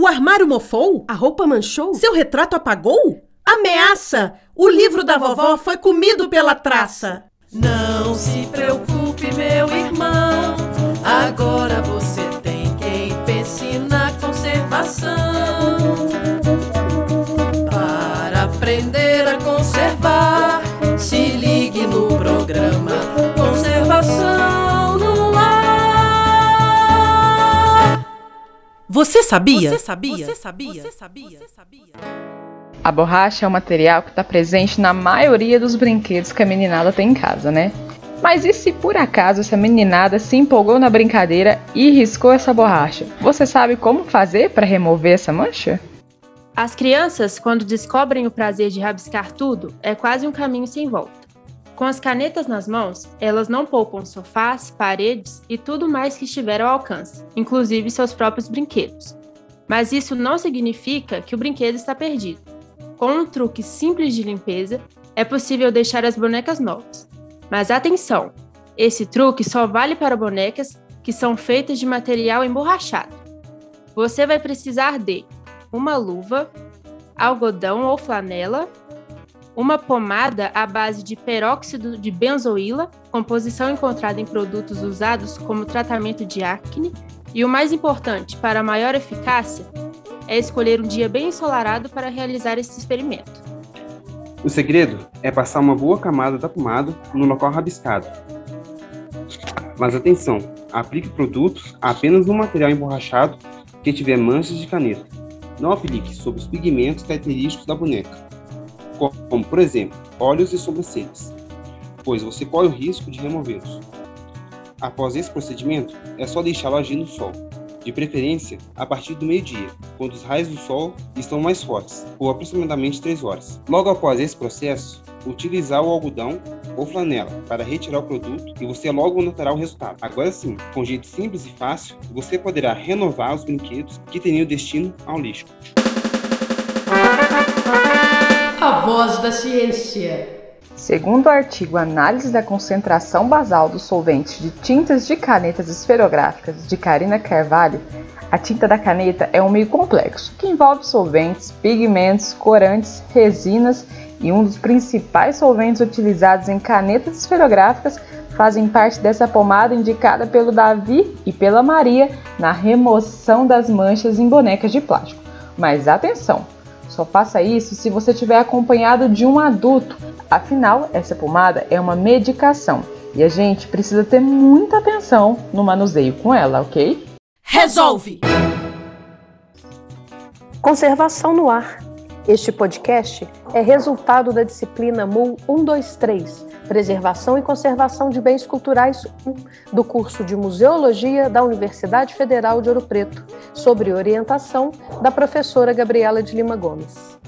O armário mofou? A roupa manchou? Seu retrato apagou? Ameaça! O livro da vovó foi comido pela traça. Não se preocupe, meu irmão. Agora você tem quem pense na conservação. Para aprender a conservar, Você sabia? Você sabia? Você sabia? Você sabia? Você sabia? A borracha é um material que está presente na maioria dos brinquedos que a meninada tem em casa, né? Mas e se por acaso essa meninada se empolgou na brincadeira e riscou essa borracha? Você sabe como fazer para remover essa mancha? As crianças, quando descobrem o prazer de rabiscar tudo, é quase um caminho sem volta. Com as canetas nas mãos, elas não poupam sofás, paredes e tudo mais que estiver ao alcance, inclusive seus próprios brinquedos. Mas isso não significa que o brinquedo está perdido. Com um truque simples de limpeza, é possível deixar as bonecas novas. Mas atenção! Esse truque só vale para bonecas que são feitas de material emborrachado. Você vai precisar de uma luva, algodão ou flanela, uma pomada à base de peróxido de benzoíla, composição encontrada em produtos usados como tratamento de acne, e o mais importante, para maior eficácia, é escolher um dia bem ensolarado para realizar esse experimento. O segredo é passar uma boa camada da pomada no local rabiscado. Mas atenção, aplique produtos apenas no material emborrachado que tiver manchas de caneta. Não aplique sobre os pigmentos característicos da boneca, como, por exemplo, olhos e sobrancelhas, pois você corre o risco de removê-los. Após esse procedimento, é só deixá-lo agir no sol, de preferência a partir do meio-dia, quando os raios do sol estão mais fortes, por aproximadamente 3 horas. Logo após esse processo, utilizar o algodão ou flanela para retirar o produto e você logo notará o resultado. Agora sim, com jeito simples e fácil, você poderá renovar os brinquedos que teriam destino ao lixo. A voz da ciência. Segundo o artigo Análise da concentração basal dos solventes de tintas de canetas esferográficas de Karina Carvalho, a tinta da caneta é um meio complexo que envolve solventes, pigmentos, corantes, resinas e um dos principais solventes utilizados em canetas esferográficas fazem parte dessa pomada indicada pelo Davi e pela Maria na remoção das manchas em bonecas de plástico. Mas atenção! Só faça isso se você estiver acompanhado de um adulto. Afinal, essa pomada é uma medicação e a gente precisa ter muita atenção no manuseio com ela, ok? Resolve! Conservação no ar. Este podcast é resultado da disciplina MUL 123, Preservação e Conservação de Bens Culturais 1, do curso de Museologia da Universidade Federal de Ouro Preto, sobre orientação da professora Gabriela de Lima Gomes.